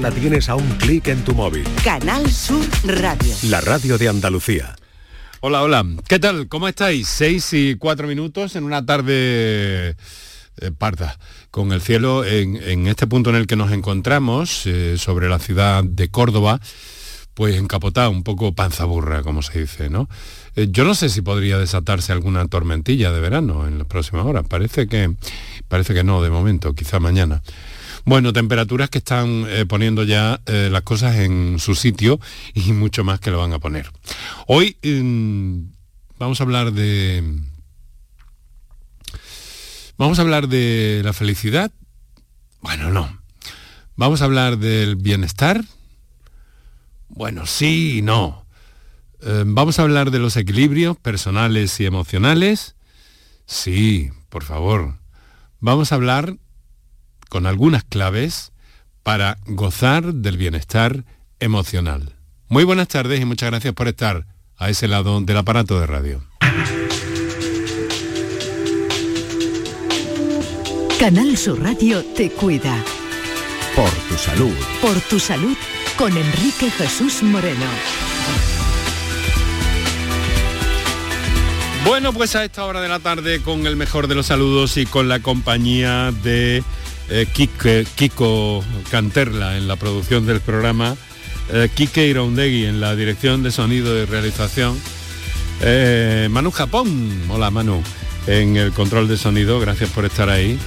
la tienes a un clic en tu móvil. Canal Sur Radio. La radio de Andalucía. Hola, hola. ¿Qué tal? ¿Cómo estáis? Seis y cuatro minutos en una tarde eh, parda, con el cielo en, este punto en el que nos encontramos, eh, sobre la ciudad de Córdoba, pues encapotado, un poco panza burra, como se dice, ¿no? Eh, yo no sé si podría desatarse alguna tormentilla de verano en las próximas horas. Parece que, parece que no, de momento, quizá mañana. Bueno, temperaturas que están eh, poniendo ya eh, las cosas en su sitio y mucho más que lo van a poner. Hoy mm, vamos a hablar de... Vamos a hablar de la felicidad. Bueno, no. Vamos a hablar del bienestar. Bueno, sí y no. Eh, vamos a hablar de los equilibrios personales y emocionales. Sí, por favor. Vamos a hablar con algunas claves para gozar del bienestar emocional. Muy buenas tardes y muchas gracias por estar a ese lado del aparato de radio. Canal Sur Radio te cuida. Por tu salud. Por tu salud con Enrique Jesús Moreno. Bueno, pues a esta hora de la tarde con el mejor de los saludos y con la compañía de eh, Kiko Canterla en la producción del programa, eh, Kike Iraundegui en la dirección de sonido y realización, eh, Manu Japón, hola Manu, en el control de sonido, gracias por estar ahí,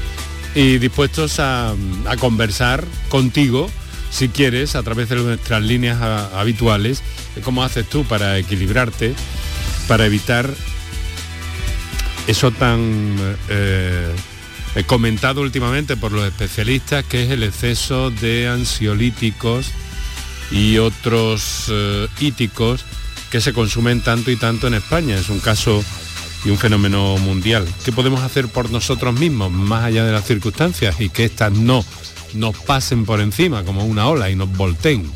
y dispuestos a, conversar contigo, si quieres, a través de nuestras líneas habituales, cómo haces tú para equilibrarte, para evitar eso tan comentado últimamente por los especialistas, que es el exceso de ansiolíticos y otros eh, que se consumen tanto y tanto en España. Es un caso y un fenómeno mundial. ¿Qué podemos hacer por nosotros mismos, más allá de las circunstancias, y que éstas no nos pasen por encima como una ola y nos volteen?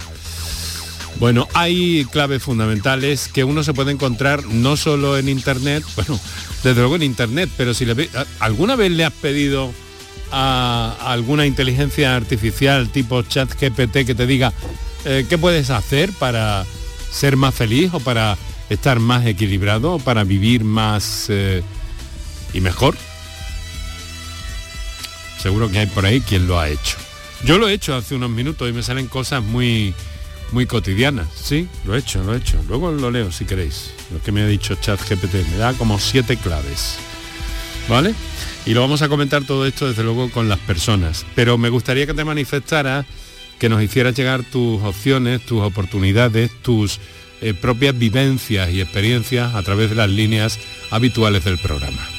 Bueno, hay claves fundamentales que uno se puede encontrar no solo en Internet, bueno, desde luego en Internet, pero si ¿alguna vez le has pedido a, alguna inteligencia artificial tipo chat GPT que te diga eh, qué puedes hacer para ser más feliz o para estar más equilibrado para vivir más eh, y mejor? Seguro que hay por ahí quien lo ha hecho. Yo lo he hecho hace unos minutos y me salen cosas muy muy cotidiana. Sí, lo he hecho, lo he hecho. Luego lo leo si queréis. Lo que me ha dicho ChatGPT. Me da como siete claves. ¿Vale? Y lo vamos a comentar todo esto desde luego con las personas. Pero me gustaría que te manifestaras, que nos hicieras llegar tus opciones, tus oportunidades, tus eh, propias vivencias y experiencias a través de las líneas habituales del programa.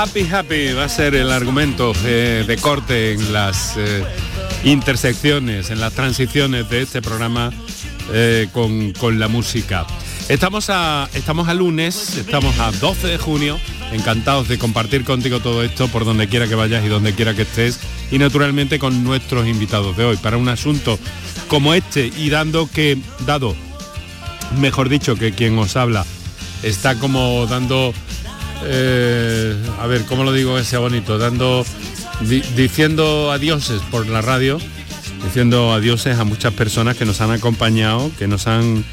Happy Happy va a ser el argumento eh, de corte en las eh, intersecciones, en las transiciones de este programa eh, con, la música. Estamos a, estamos a lunes, estamos a 12 de junio, encantados de compartir contigo todo esto por donde quiera que vayas y donde quiera que estés y naturalmente con nuestros invitados de hoy para un asunto como este y dando que, dado, mejor dicho, que quien os habla está como dando eh, a ver, ¿cómo lo digo que sea bonito? Dando, diciendo adioses por la radio, diciendo adioses a muchas personas que nos han acompañado, que nos han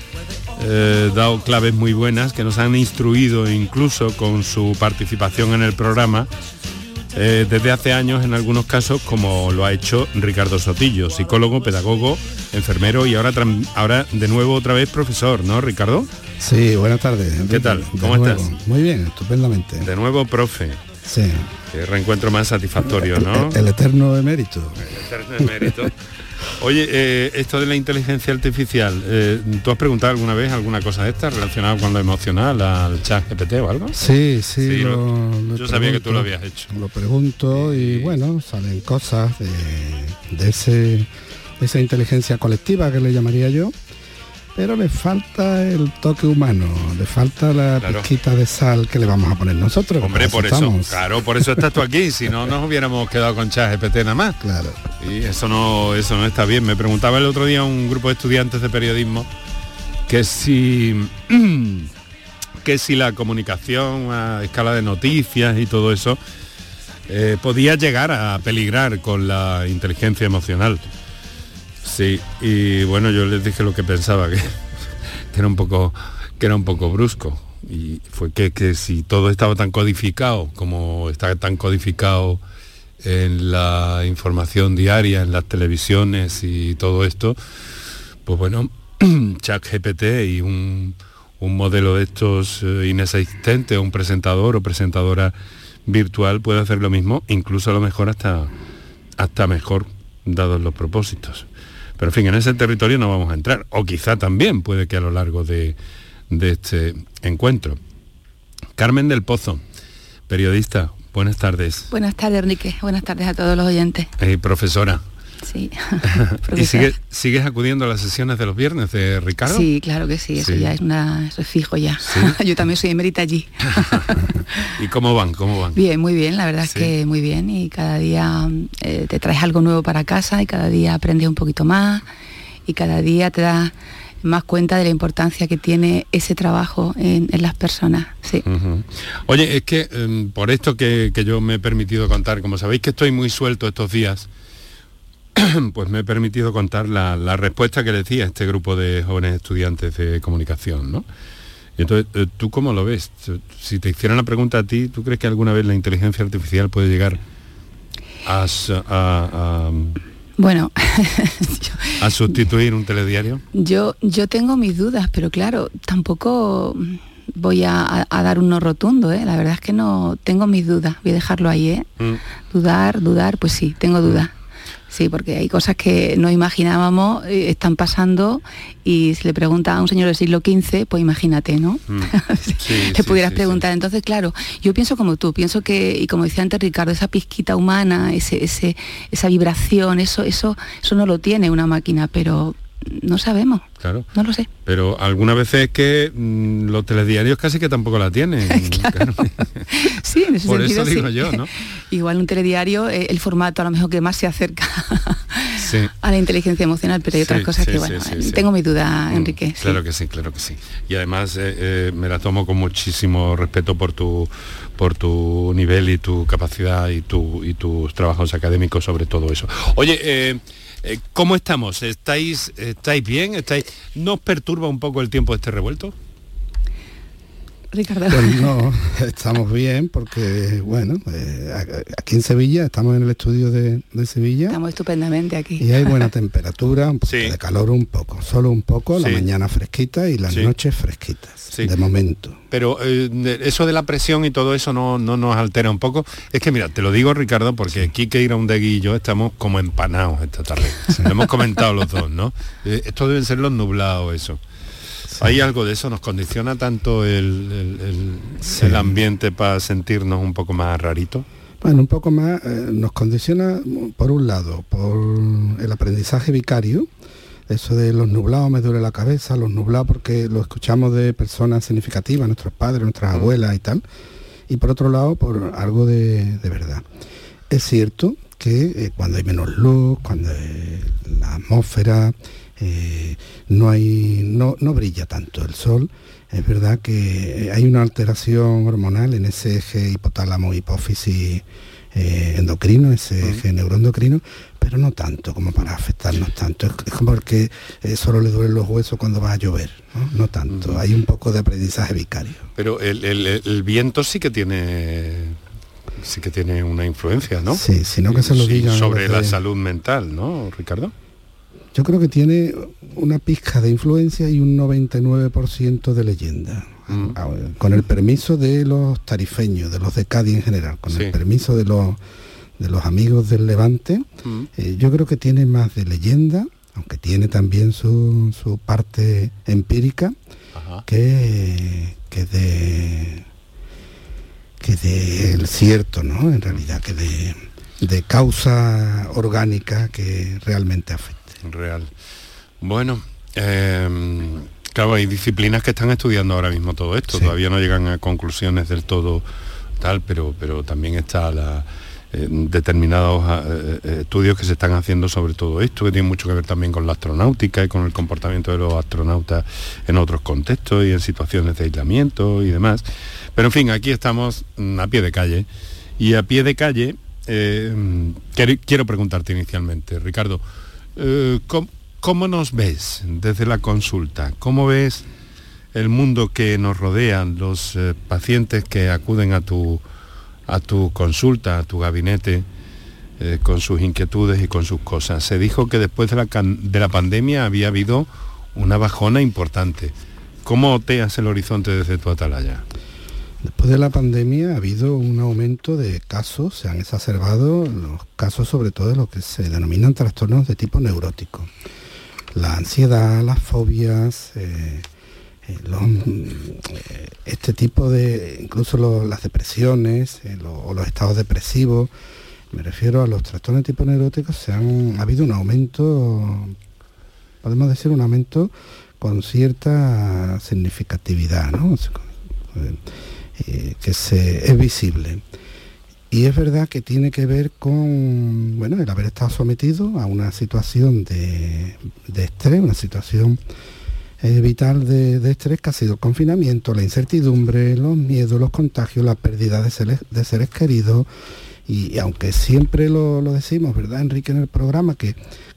eh, dado claves muy buenas, que nos han instruido incluso con su participación en el programa. Eh, desde hace años en algunos casos como lo ha hecho Ricardo Sotillo, psicólogo, pedagogo, enfermero y ahora, ahora de nuevo otra vez profesor, ¿no Ricardo? Sí, buenas tardes. ¿Qué tal? ¿Cómo estás? Muy bien, estupendamente. De nuevo, profe. Sí. Qué reencuentro más satisfactorio, ¿no? El, eterno emérito. El eterno emérito. Oye, eh, esto de la inteligencia artificial, eh, ¿tú has preguntado alguna vez alguna cosa de esta relacionada con lo emocional, al chat GPT o algo? Sí, sí. Sí, lo- lo- lo yo sabía que tú lo habías hecho. Lo pregunto y bueno, salen cosas de, de ese, de esa inteligencia colectiva que le llamaría yo, pero le falta el toque humano, le falta la Claro. pizquita de sal que le vamos a poner nosotros. Hombre, por eso, estamos. claro, por eso estás tú aquí, si no nos hubiéramos quedado con chat GPT nada más. Claro. Y eso no, eso no está bien. Me preguntaba el otro día un grupo de estudiantes de periodismo que si que si la comunicación a escala de noticias y todo eso eh, podía llegar a peligrar con la inteligencia emocional. Sí, y bueno, yo les dije lo que pensaba, que, era un poco que era un poco brusco. Y fue que, que si todo estaba tan codificado como está tan codificado en la información diaria, en las televisiones y todo esto, pues bueno, ChatGPT y un, un modelo de estos eh, inexistente, un presentador o presentadora virtual puede hacer lo mismo, incluso a lo mejor hasta, hasta mejor, dados los propósitos. Pero en fin, en ese territorio no vamos a entrar, o quizá también puede que a lo largo de, de este encuentro. Carmen del Pozo, periodista, buenas tardes. Buenas tardes, Enrique. Buenas tardes a todos los oyentes. Eh, profesora. Sí. ¿Y sigue- sigues acudiendo a las sesiones de los viernes de Ricardo? Sí, claro que sí, eso Sí. ya es una eso es fijo ya. ¿Sí? Yo también soy emérita allí. ¿Y cómo van? ¿Cómo van? Bien, muy bien, la verdad Sí. es que muy bien y cada día eh, te traes algo nuevo para casa y cada día aprendes un poquito más y cada día te das más cuenta de la importancia que tiene ese trabajo en, en las personas. Sí. Oye, es que em, por esto que, que yo me he permitido contar, como sabéis que estoy muy suelto estos días, pues me he permitido contar la, la respuesta que le decía este grupo de jóvenes estudiantes de comunicación, ¿no? Y entonces, eh, ¿tú cómo lo ves? Si te hicieran la pregunta a ti, ¿tú crees que alguna vez la inteligencia artificial puede llegar a, Bueno, a- a sustituir un telediario? Yo, yo tengo mis dudas, pero claro, tampoco voy a, dar un no rotundo, ¿eh? La verdad es que no tengo mis dudas, voy a dejarlo ahí, ¿eh? Mm. Dudar, dudar, pues sí, tengo dudas. Sí, porque hay cosas que no imaginábamos, eh, están pasando y si le pregunta a un señor del siglo XV, pues imagínate, ¿no? Mm. Sí, le sí, pudieras sí, preguntar. Entonces, claro, yo pienso como tú, pienso que, y como decía antes Ricardo, esa pizquita humana, ese, ese, esa vibración, eso, eso, eso no lo tiene una máquina, pero no sabemos, Claro. no lo sé. Pero algunas veces es que mm, los telediarios casi que tampoco la tienen. claro. Sí, en ese Por sentido, eso digo sí. yo, ¿no? Igual un telediario, eh, el formato a lo mejor que más se acerca Sí. a la inteligencia emocional, pero hay otras Sí, cosas que, bueno, tengo mi duda, Mm, Enrique. Claro que sí, claro que sí. Y además eh, eh, me la tomo con muchísimo respeto por tu por tu nivel y tu capacidad y tu y tus trabajos académicos sobre todo eso. Oye, ¿cómo estamos? ¿Estáis estáis bien? ¿Estáis ¿Nos perturba un poco el tiempo de este revuelto? Ricardo. Pues no, estamos bien porque, bueno, eh, aquí en Sevilla, estamos en el estudio de, de Sevilla Estamos estupendamente aquí. y hay buena temperatura, un Sí. de calor un poco, solo un poco, la mañana fresquita y las Sí. noches fresquitas, Sí. de momento. Pero eh, eso de la presión y todo eso no, no nos altera un poco. Es que mira, te lo digo Ricardo, porque Quique Iraundegui y yo estamos como empanados esta tarde. Lo hemos comentado los dos, ¿no? Eh, esto deben ser los nublados, eso. ¿Hay algo de eso? ¿Nos condiciona tanto el, el- el- Sí. el ambiente para sentirnos un poco más raritos? Bueno, un poco más eh, nos condiciona, por un lado, por el aprendizaje vicario, eso de los nublados me duele la cabeza, los nublados porque lo escuchamos de personas significativas, nuestros padres, nuestras Mm. abuelas y tal, y por otro lado, por algo de, de verdad. Es cierto que eh, cuando hay menos luz, cuando la atmósfera eh, no hay no, no brilla tanto el sol, es verdad que hay una alteración hormonal en ese eje hipotálamo hipófisis eh, endocrino, ese eje neuroendocrino, pero no tanto como para afectarnos tanto. Es, es como el que eh, solo le duelen los huesos cuando va a llover, no, No tanto. Hay un poco de aprendizaje vicario. Pero el, el- el viento sí que tiene sí que tiene una influencia, ¿no? Sí, sino que se lo digan. sobre la de- salud mental, ¿no, Ricardo? Yo creo que tiene una pizca de influencia y un 99% de leyenda. Mm. Ah, Con el permiso de los tarifeños, de los de Cádiz en general, con Sí. el permiso de los de los amigos del Levante, Mm. eh, yo creo que tiene más de leyenda, aunque tiene también su, su parte empírica, Ajá. que, que de que de el cierto, ¿no? En realidad, que de, de causa orgánica que realmente afecte. Real. Bueno, eh, claro, hay disciplinas que están estudiando ahora mismo todo esto, Sí. todavía no llegan a conclusiones del todo tal, pero, pero también está la, eh, determinados eh, eh, estudios que se están haciendo sobre todo esto, que tiene mucho que ver también con la astronáutica y con el comportamiento de los astronautas en otros contextos y en situaciones de aislamiento y demás. Pero en fin, aquí estamos mm, a pie de calle. Y a pie de calle, eh, quiero, quiero preguntarte inicialmente, Ricardo, eh, ¿cómo, nos ves desde la consulta? ¿Cómo ves el mundo que nos rodea, los eh, pacientes que acuden a tu, a tu consulta, a tu gabinete, eh, con sus inquietudes y con sus cosas? Se dijo que después de la, de la pandemia había habido una bajona importante. ¿Cómo oteas el horizonte desde tu atalaya? Después de la pandemia ha habido un aumento de casos, se han exacerbado los casos sobre todo de lo que se denominan trastornos de tipo neurótico. La ansiedad, las fobias, eh, eh, mm, eh, este tipo de, incluso las depresiones o los estados depresivos, me refiero a los trastornos de tipo neurótico, se han, ha habido un aumento, podemos decir un aumento con cierta significatividad, ¿no? Eh, que se, es visible. Y es verdad que tiene que ver con bueno, el haber estado sometido a una situación de, de estrés, una situación eh, vital de, de estrés que ha sido el confinamiento, la incertidumbre, los miedos, los contagios, la pérdida de seres, de seres queridos. Y, y aunque siempre lo, lo decimos, ¿verdad, Enrique, en el programa, que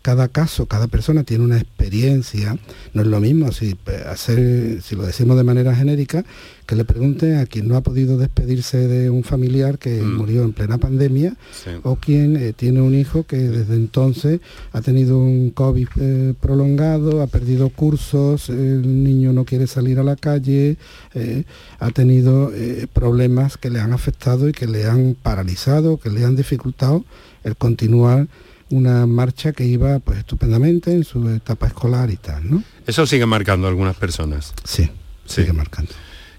cada caso, cada persona tiene una experiencia, no es lo mismo si, eh, hacer, si lo decimos de manera genérica, que le pregunten a quien no ha podido despedirse de un familiar que Mm. murió en plena pandemia Sí. o quien eh, tiene un hijo que desde entonces ha tenido un COVID eh, prolongado, ha perdido cursos, el niño no quiere salir a la calle, eh, ha tenido problemas que le han afectado y que le han paralizado, que le han dificultado el continuar una marcha que iba pues estupendamente en su etapa escolar y tal, ¿no? Eso sigue marcando a algunas personas. Sí, Sí. sigue marcando.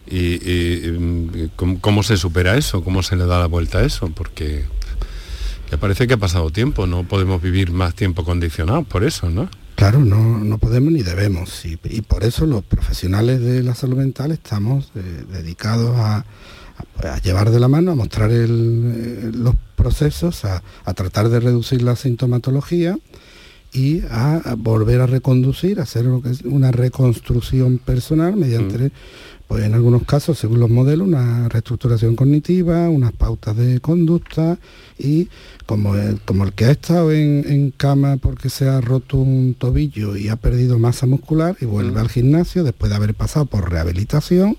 ¿Y, y, ¿cómo, cómo se supera eso? ¿Cómo se le da la vuelta a eso? Porque ya parece que ha pasado tiempo, no podemos vivir más tiempo condicionados por eso, ¿no? Claro, no, no podemos ni debemos. Y, y por eso los profesionales de la salud mental estamos eh, dedicados a, a- llevar de la mano, a mostrar el, eh, los procesos, a, a tratar de reducir la sintomatología y a, volver a reconducir, a hacer lo que es una reconstrucción personal mediante, pues en algunos casos, según los modelos, una reestructuración cognitiva, unas pautas de conducta y como el, como el que ha estado en, en cama porque se ha roto un tobillo y ha perdido masa muscular y vuelve al gimnasio después de haber pasado por rehabilitación,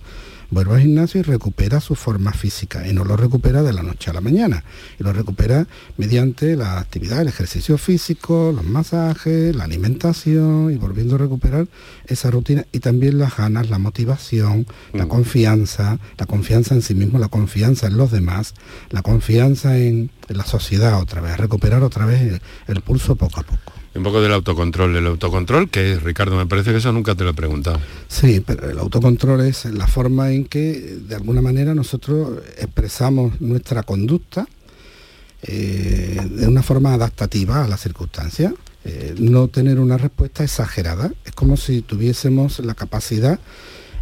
vuelve al gimnasio y recupera su forma física y no lo recupera de la noche a la mañana y lo recupera mediante la actividad, el ejercicio físico, los masajes, la alimentación y volviendo a recuperar esa rutina y también las ganas, la motivación, la Mm. confianza, la confianza en sí mismo, la confianza en los demás, la confianza en, en la sociedad otra vez, recuperar otra vez el, el pulso poco a poco. Un poco del autocontrol. El autocontrol, que es, Ricardo, me parece que eso nunca te lo he preguntado. Sí, pero el autocontrol es la forma en que de alguna manera nosotros expresamos nuestra conducta eh, de una forma adaptativa a las circunstancias. Eh, no tener una respuesta exagerada. Es como si tuviésemos la capacidad,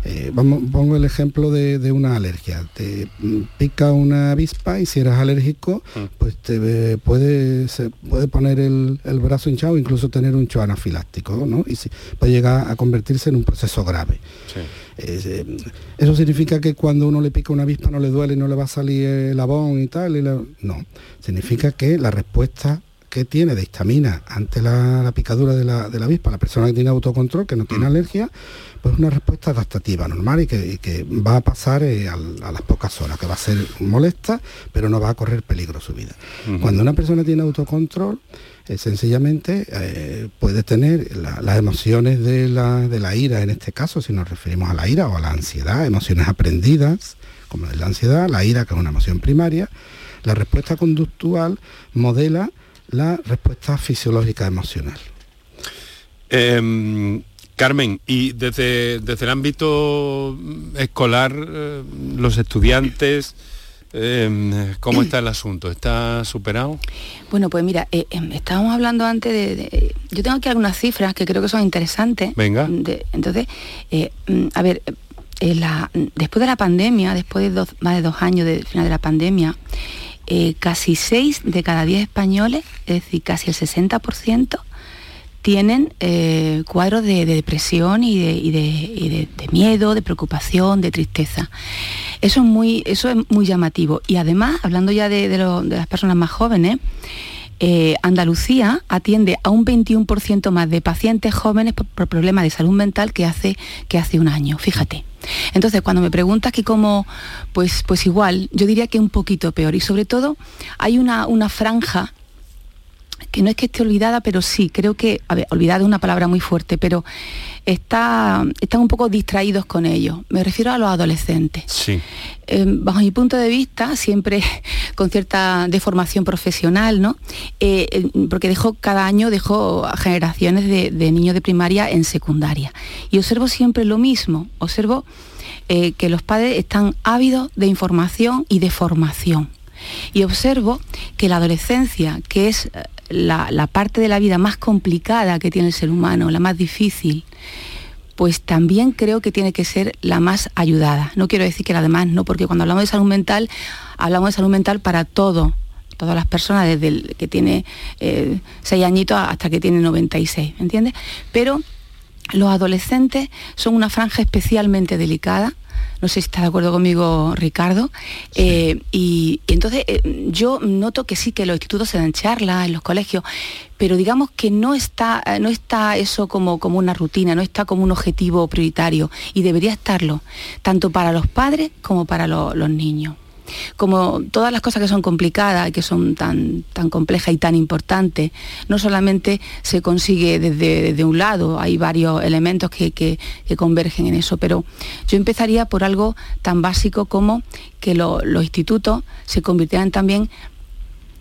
eh, vamos, pongo el ejemplo de, de una alergia. Te mm, pica una avispa y si eres alérgico, pues te eh, puede, se puede poner el, el brazo hinchado, incluso tener un choque anafiláctico, ¿no? Y si, puede llegar a convertirse en un proceso grave. Sí. Es, eh, eso significa que cuando uno le pica una avispa no le duele, no le va a salir el abón y tal. y la- No, significa que la respuesta que tiene de histamina ante la, la picadura de la, de la avispa, la persona que tiene autocontrol, que no tiene alergia, pues una respuesta adaptativa, normal y que, y que va a pasar eh, a las pocas horas, que va a ser molesta, pero no va a correr peligro su vida. Cuando una persona tiene autocontrol, eh, sencillamente eh, puede tener la- las emociones de la, de la ira, en este caso, si nos referimos a la ira o a la ansiedad, emociones aprendidas, como es la ansiedad, la ira, que es una emoción primaria, La respuesta conductual modela la respuesta fisiológica emocional. Em, Carmen, y desde, desde el ámbito escolar, eh, los estudiantes, em, ¿cómo está el asunto? ¿Está superado? Bueno, pues mira, eh, em, estábamos hablando antes de, Yo tengo aquí algunas cifras que creo que son interesantes. Venga. entonces, eh, mm, a ver, después de la pandemia, después de más de dos años del final de la pandemia, casi seis de cada diez españoles, es decir, casi el 60%, tienen eh, cuadros de, depresión y, de, miedo, de preocupación, de tristeza. Eso es muy, llamativo. Y además, hablando ya de, las personas más jóvenes, eh, Andalucía atiende a un 21% más de pacientes jóvenes por, problemas de salud mental que hace, un año, fíjate. Entonces, cuando me preguntas que cómo, pues, pues igual, yo diría que un poquito peor. Y sobre todo, hay una franja que no es que esté olvidada, pero sí, creo que, a ver, olvidada es una palabra muy fuerte, pero está, están un poco distraídos con ello. Me refiero a los adolescentes. Sí. Em, bajo mi punto de vista, siempre con cierta deformación profesional, ¿no? Eh, porque dejo, cada año dejo generaciones de, niños de primaria en secundaria. Y observo siempre lo mismo, observo eh, que los padres están ávidos de información y de formación. Y observo que la adolescencia, que es la, parte de la vida más complicada que tiene el ser humano, la más difícil, pues también creo que tiene que ser la más ayudada. No quiero decir que la demás no, porque cuando hablamos de salud mental, hablamos de salud mental para todo, todas las personas, desde el que tiene eh, seis añitos hasta que tiene 96, ¿entiendes? Pero los adolescentes son una franja especialmente delicada no sé si está de acuerdo conmigo Ricardo, eh, y, entonces eh, yo noto que sí, que los institutos se dan charlas en los colegios, pero digamos que no está, eh, no está eso como, como una rutina, no está como un objetivo prioritario, y debería estarlo, tanto para los padres como para los niños como todas las cosas que son complicadas y que son tan, tan complejas y tan importantes, no solamente se consigue desde, un lado, hay varios elementos que, convergen en eso, pero yo empezaría por algo tan básico como que los institutos se convirtieran también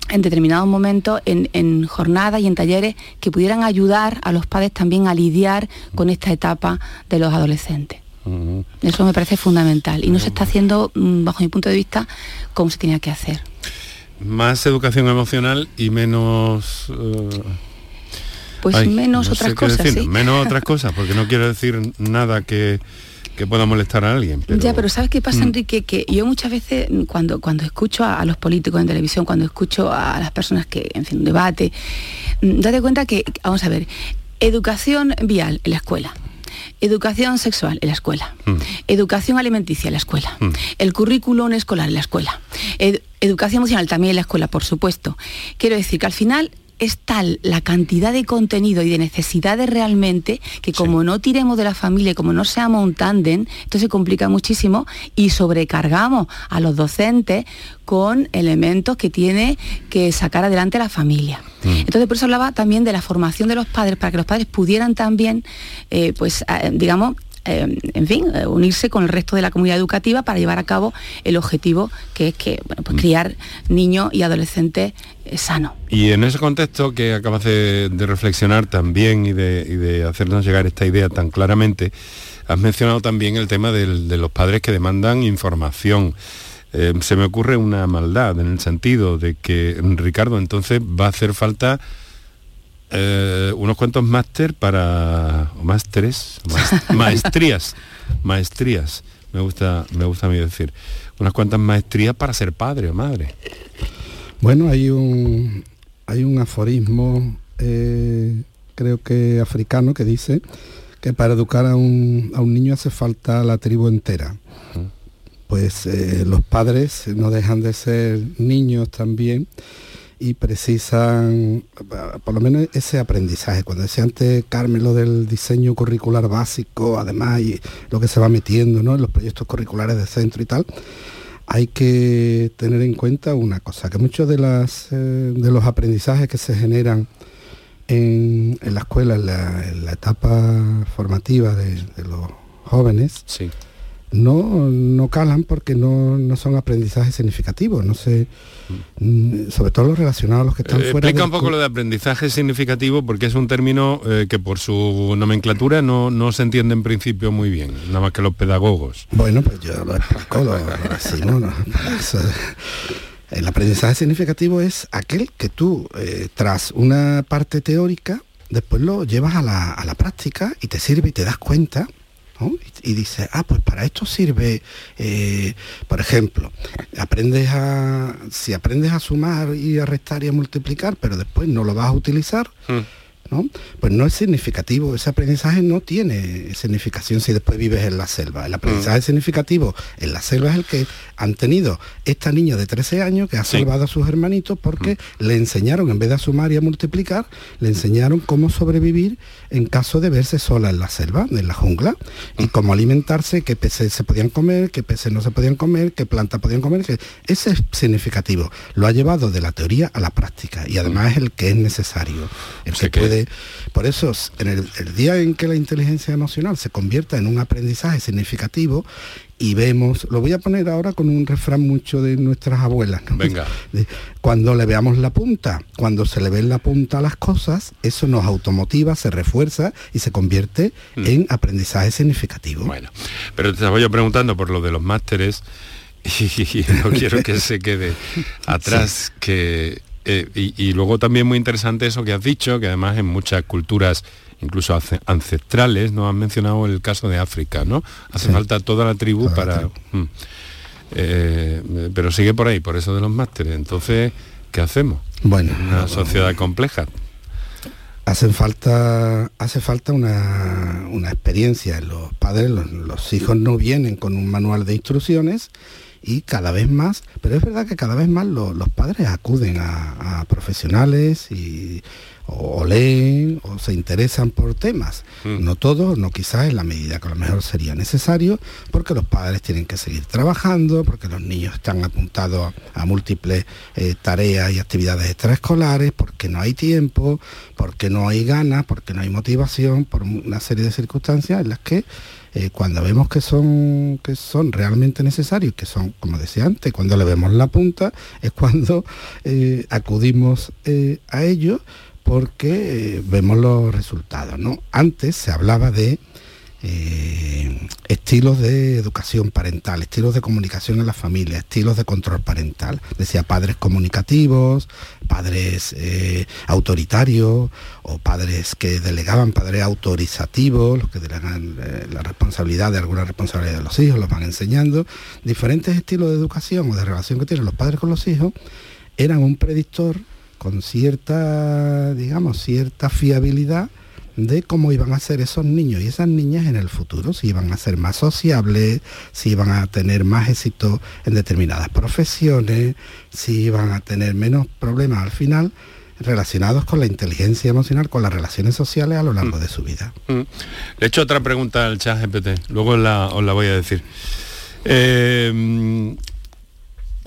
en determinados momentos en, en, jornadas y en talleres que pudieran ayudar a los padres también a lidiar con esta etapa de los adolescentes. Eso me parece fundamental y no se está haciendo, mm, bajo mi punto de vista, como se tenía que hacer. Más educación emocional y menos... Eh, pues menos otras cosas, Menos otras cosas, porque no quiero decir nada que, pueda molestar a alguien. Ya, pero ¿sabes qué pasa, mm. Enrique? Que yo muchas veces, cuando, cuando escucho a, los políticos en televisión, cuando escucho a las personas que, en fin, un debate, mm, date cuenta que, vamos a ver, educación vial en la escuela, Educación sexual en la escuela. Mm. Educación alimenticia en la escuela. Mm. El currículum escolar en la escuela. educación emocional también en la escuela, por supuesto. Quiero decir que al final es tal la cantidad de contenido y de necesidades realmente que como no tiremos de la familia, como no seamos un tándem, esto se complica muchísimo y sobrecargamos a los docentes con elementos que tiene que sacar adelante la familia. Mm. Entonces por eso hablaba también de la formación de los padres, para que los padres pudieran también, eh, pues, eh, digamos, eh, en fin, eh, unirse con el resto de la comunidad educativa para llevar a cabo el objetivo que es que, bueno, pues mm. criar niños y adolescentes eh, sanos. Y en ese contexto que acabas de, reflexionar también y de, hacernos llegar esta idea tan claramente, has mencionado también el tema de los padres que demandan información. se me ocurre una maldad en el sentido de que, Ricardo, entonces va a hacer falta eh, unos cuantos máster para másteres, maestrías, maestrías. Me gusta, me gusta a mí decir, unas cuantas maestrías para ser padre o madre. Bueno, hay un hay un aforismo, eh, creo que africano, que dice que para educar a un, a un niño hace falta la tribu entera. Pues eh, los padres no dejan de ser niños también y precisan por lo menos ese aprendizaje. Cuando decía antes Carmen lo del diseño curricular básico, además, y lo que se va metiendo ¿no? en los proyectos curriculares de centro y tal, hay que tener en cuenta una cosa, que muchos de, las, eh, de los aprendizajes que se generan en, la escuela, en la, etapa formativa de, los jóvenes, no, no calan porque no, no son aprendizajes significativos, no sé, mm, sobre todo los relacionados a los que están Eh, fuera. explica un poco co- lo de aprendizaje significativo porque es un término eh, que por su nomenclatura no, no se entiende en principio muy bien, nada más que los pedagogos. Bueno, pues yo lo explico, lo, lo decimos, ¿no? El aprendizaje significativo es aquel que tú, eh, tras una parte teórica, después lo llevas a la, a la práctica y te sirve y te das cuenta. ¿no? Y, y dices, ah, pues para esto sirve, eh, por ejemplo, aprendes a, si aprendes a sumar y a restar y a multiplicar, pero después no lo vas a utilizar, ¿no? Pues no es significativo, ese aprendizaje no tiene significación si después vives en la selva. El aprendizaje significativo en la selva es el que han tenido esta niña de 13 años que ha Sí. salvado a sus hermanitos porque le enseñaron, en vez de a sumar y a multiplicar, le enseñaron cómo sobrevivir en caso de verse sola en la selva, en la jungla, y cómo alimentarse, qué peces se podían comer, qué peces no se podían comer, qué plantas podían comer. que- Ese es significativo. Lo ha llevado de la teoría a la práctica y además es el que es necesario. El que que- puede por eso, en el, el día en que la inteligencia emocional se convierta en un aprendizaje significativo y vemos, lo voy a poner ahora con un refrán mucho de nuestras abuelas, ¿no? Venga. Cuando le veamos la punta, cuando se le ve la punta a las cosas, eso nos automotiva, se refuerza y se convierte en aprendizaje significativo. Mm. Bueno, pero te estaba yo preguntando por lo de los másteres y, no quiero que se quede atrás, que eh, y, y luego también muy interesante eso que has dicho, que además en muchas culturas incluso ancestrales, no has mencionado el caso de África, ¿no? Hace Sí. falta toda la tribu Toda la para... tribu. Mm. Eh, pero sigue por ahí, por eso de los másteres. Entonces, ¿qué hacemos? Bueno, Una sociedad compleja. hacen falta hace falta una, una experiencia en los padres los, los hijos no vienen con un manual de instrucciones y cada vez más pero es verdad que cada vez más lo- los padres acuden a, a profesionales y o, leen o se interesan por temas Mm. no todos no quizás en la medida que a lo mejor sería necesario porque los padres tienen que seguir trabajando porque los niños están apuntados a, a múltiples eh, tareas y actividades extraescolares porque no hay tiempo porque no hay ganas porque no hay motivación por una serie de circunstancias en las que eh, cuando vemos que son que son realmente necesarios que son como decía antes cuando le vemos la punta es cuando eh, acudimos a ellos porque eh, vemos los resultados ¿no? antes se hablaba de eh, estilos de educación parental, estilos de comunicación en la familia, estilos de control parental. Decía padres comunicativos, padres eh, autoritarios o padres que delegaban, padres autorizativos, los que delegan la responsabilidad de alguna responsabilidad de los hijos, los van enseñando. Diferentes estilos de educación o de relación que tienen los padres con los hijos eran un predictor con cierta, digamos, cierta fiabilidad de cómo iban a ser esos niños y esas niñas en el futuro, si iban a ser más sociables, si iban a tener más éxito en determinadas profesiones, si iban a tener menos problemas al final relacionados con la inteligencia emocional, con las relaciones sociales a lo largo de su vida. Mm. Le he hecho otra pregunta al chat GPT, luego la- os la voy a decir. Eh, mm,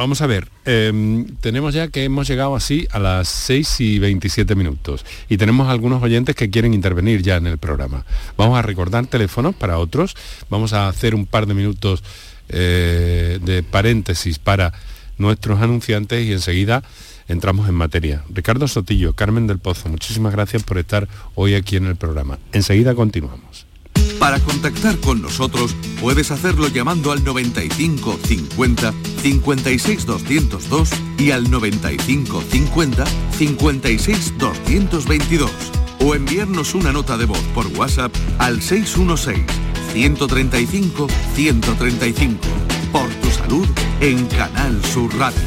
vamos a ver, eh, tenemos ya que hemos llegado así a las 6 y 27 minutos y tenemos algunos oyentes que quieren intervenir ya en el programa. Vamos a recordar teléfonos para otros, vamos a hacer un par de minutos eh, de paréntesis para nuestros anunciantes y enseguida entramos en materia. Ricardo Sotillo, Carmen del Pozo, muchísimas gracias por estar hoy aquí en el programa. Enseguida continuamos. Para contactar con nosotros puedes hacerlo llamando al 95 50 56 202 y al 95 50 56 222 o enviarnos una nota de voz por WhatsApp al 616 135 135. Por tu salud en Canal Sur Radio.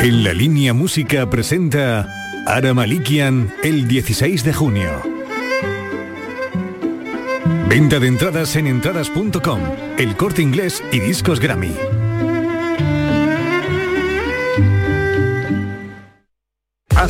En la línea música presenta Ara Malikian el 16 de junio. Venta de entradas en entradas.com, el corte inglés y discos Grammy.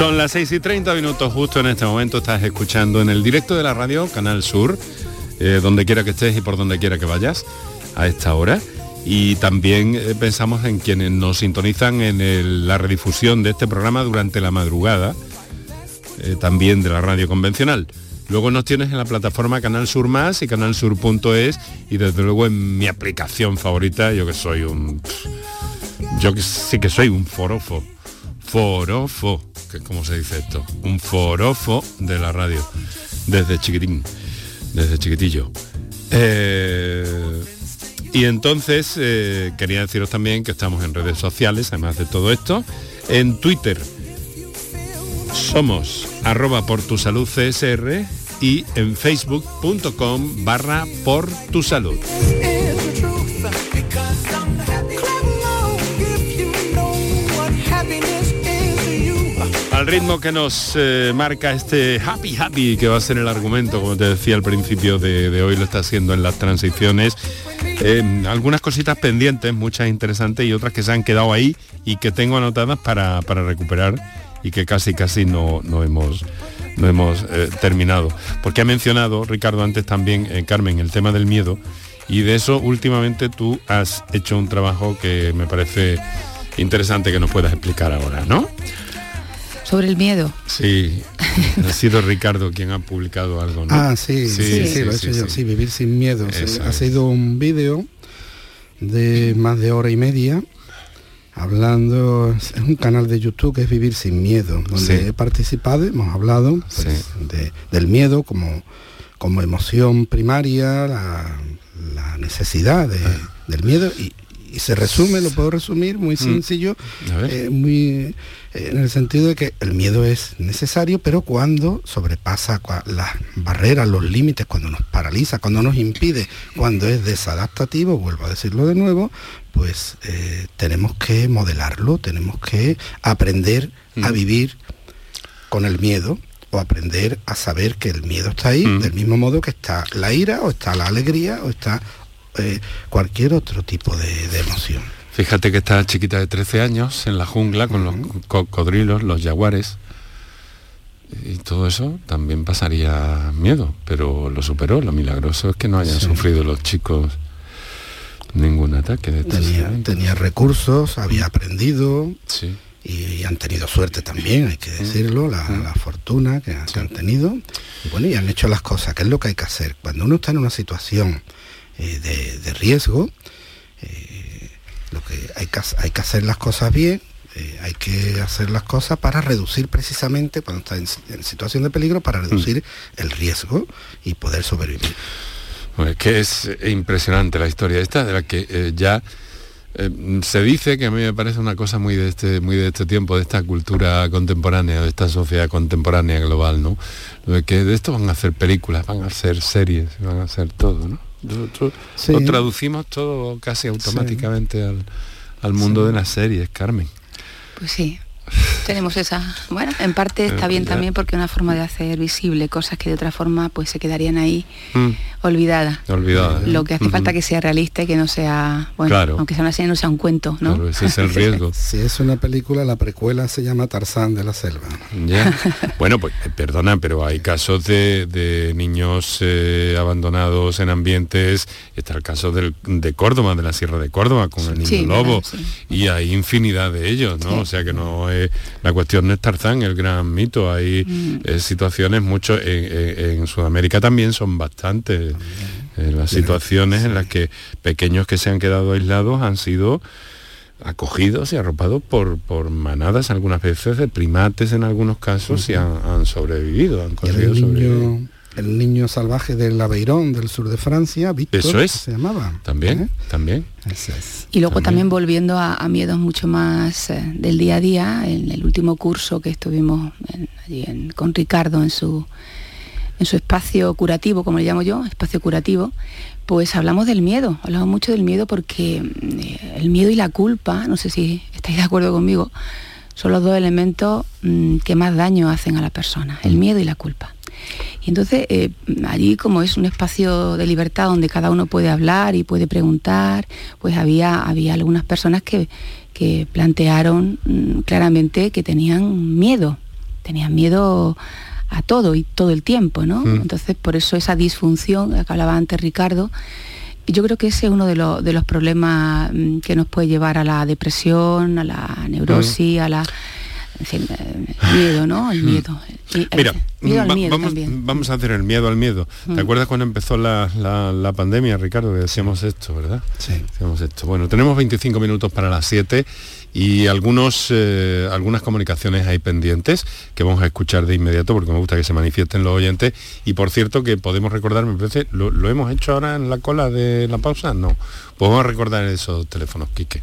Son las 6 y 30 minutos justo en este momento estás escuchando en el directo de la radio Canal Sur, eh, donde quiera que estés y por donde quiera que vayas a esta hora. Y también eh, pensamos en quienes nos sintonizan en la redifusión de este programa durante la madrugada, eh, también de la radio convencional. Luego nos tienes en la plataforma Canal Sur Más y canalsur.es y desde luego en mi aplicación favorita, yo que soy un... Yo que sí que soy un forofo. Forofo, que como se dice esto. Un forofo de la radio. Desde chiquitín. Desde chiquitillo. Eh, y entonces eh, quería deciros también que estamos en redes sociales, además de todo esto. En Twitter somos arroba por tu salud CSR y en facebook.com barra por tu salud. Al ritmo que nos eh, marca este happy happy, que va a ser el argumento, como te decía al principio de, hoy, lo está haciendo en las transiciones. Eh, algunas cositas pendientes, muchas interesantes y otras que se han quedado ahí y que tengo anotadas para, para recuperar y que casi casi no, no hemos no hemos eh, terminado. Porque ha mencionado, Ricardo, antes también, Carmen, el tema del miedo. Y de eso últimamente tú has hecho un trabajo que me parece interesante que nos puedas explicar ahora, ¿no? Sobre el miedo. Sí, ha sido Ricardo quien ha publicado algo, ¿no? Ah, sí, sí, sí, lo he hecho yo, sí, Vivir sin miedo. Sí, ha es. sido un vídeo de más de hora y media hablando, es un canal de YouTube que es Vivir sin miedo, donde Sí. he participado, hemos hablado pues, de- del miedo como, como emoción primaria, la, la necesidad de- Ah. del miedo y, y se resume, lo puedo resumir muy sencillo, Mm. Ver. eh, muy eh, en el sentido de que el miedo es necesario, pero cuando sobrepasa las barreras, los límites, cuando nos paraliza, cuando nos impide, cuando es desadaptativo, vuelvo a decirlo de nuevo, pues eh, tenemos que modelarlo, tenemos que aprender a Mm. vivir con el miedo o aprender a saber que el miedo está ahí, Mm. del mismo modo que está la ira o está la alegría o está eh, cualquier otro tipo de, de emoción. Fíjate que esta chiquita de 13 años en la jungla con los cocodrilos, los jaguares y todo eso también pasaría miedo, pero lo superó. Lo milagroso es que no hayan Sí. sufrido los chicos ningún ataque de Tenía, tenía recursos, había aprendido Sí. y, han tenido suerte también, hay que decirlo, la, la fortuna que, han- tenido. Y bueno, y han hecho las cosas, que es lo que hay que hacer. Cuando uno está en una situación eh, de, de riesgo, lo que hay que, ha- hay que hacer las cosas bien, eh, hay que hacer las cosas para reducir precisamente, cuando está en, si- en situación de peligro, para reducir el riesgo y poder sobrevivir. Pues que es impresionante la historia esta, de la que eh, ya eh, se dice que a mí me parece una cosa muy de este, muy de este tiempo, de esta cultura contemporánea, de esta sociedad contemporánea global, ¿no? Lo de que de esto van a hacer películas, van a hacer series, van a hacer todo, ¿no? Nosotros Sí. lo traducimos todo casi automáticamente al, al mundo de las series, Carmen. Pues sí. Tenemos esa, bueno, en parte está bien ya. también porque es una forma de hacer visible cosas que de otra forma pues se quedarían ahí Mm, olvidadas. olvidada. ¿eh? Lo que hace falta que sea realista y que no sea, bueno, Claro. aunque sea una serie no sea un cuento, ¿no? Claro, ese es el riesgo. Si es una película, la precuela se llama Tarzán de la Selva. Ya. Bueno, pues eh, perdona, pero hay casos de, de niños eh, abandonados en ambientes. Está el caso del- de Córdoba, de la Sierra de Córdoba, con el niño Sí, lobo. sí. Y hay infinidad de ellos, ¿no? Sí. O sea que no es. La cuestión es Tarzán, el gran mito. Hay Mm. eh, situaciones, mucho. En, en- en Sudamérica también son bastantes. eh, las situaciones en las que pequeños que se han quedado aislados han sido acogidos y arropados por, por manadas algunas veces de primates en algunos casos y han, han sobrevivido, han conseguido sobrevivir. El niño salvaje del Aveirón, del sur de Francia, Víctor, Eso es. se llamaba. También, ¿eh? también. Es. Y luego También. también, volviendo a, a miedos mucho más eh, del día a día, en el último curso que estuvimos en- allí en- con Ricardo en su, en su espacio curativo, como le llamo yo, espacio curativo, pues hablamos del miedo, hablamos mucho del miedo porque mm, el miedo y la culpa, no sé si estáis de acuerdo conmigo, son los dos elementos mm, que más daño hacen a la persona, el miedo y la culpa. Y entonces eh, allí como es un espacio de libertad donde cada uno puede hablar y puede preguntar, pues había, había algunas personas que, que plantearon mm, claramente que tenían miedo, tenían miedo a todo y todo el tiempo, ¿no? Mm. Entonces por eso esa disfunción, de la que hablaba antes Ricardo, yo creo que ese es uno de, los- de los problemas mm, que nos puede llevar a la depresión, a la neurosis, a la... En fin, eh, miedo, ¿no? El miedo. Y- Mira, miedo al va- miedo vamos, también. vamos a hacer el miedo al miedo. Mm. ¿Te acuerdas cuando empezó la, la- la pandemia, Ricardo? Que decíamos esto, ¿verdad? Sí. Decíamos esto. Bueno, tenemos 25 minutos para las 7 y algunos, eh, algunas comunicaciones hay pendientes que vamos a escuchar de inmediato porque me gusta que se manifiesten los oyentes. Y por cierto que podemos recordar, me parece, ¿lo, lo hemos hecho ahora en la cola de la pausa? No. Pues vamos a recordar esos teléfonos, Quique.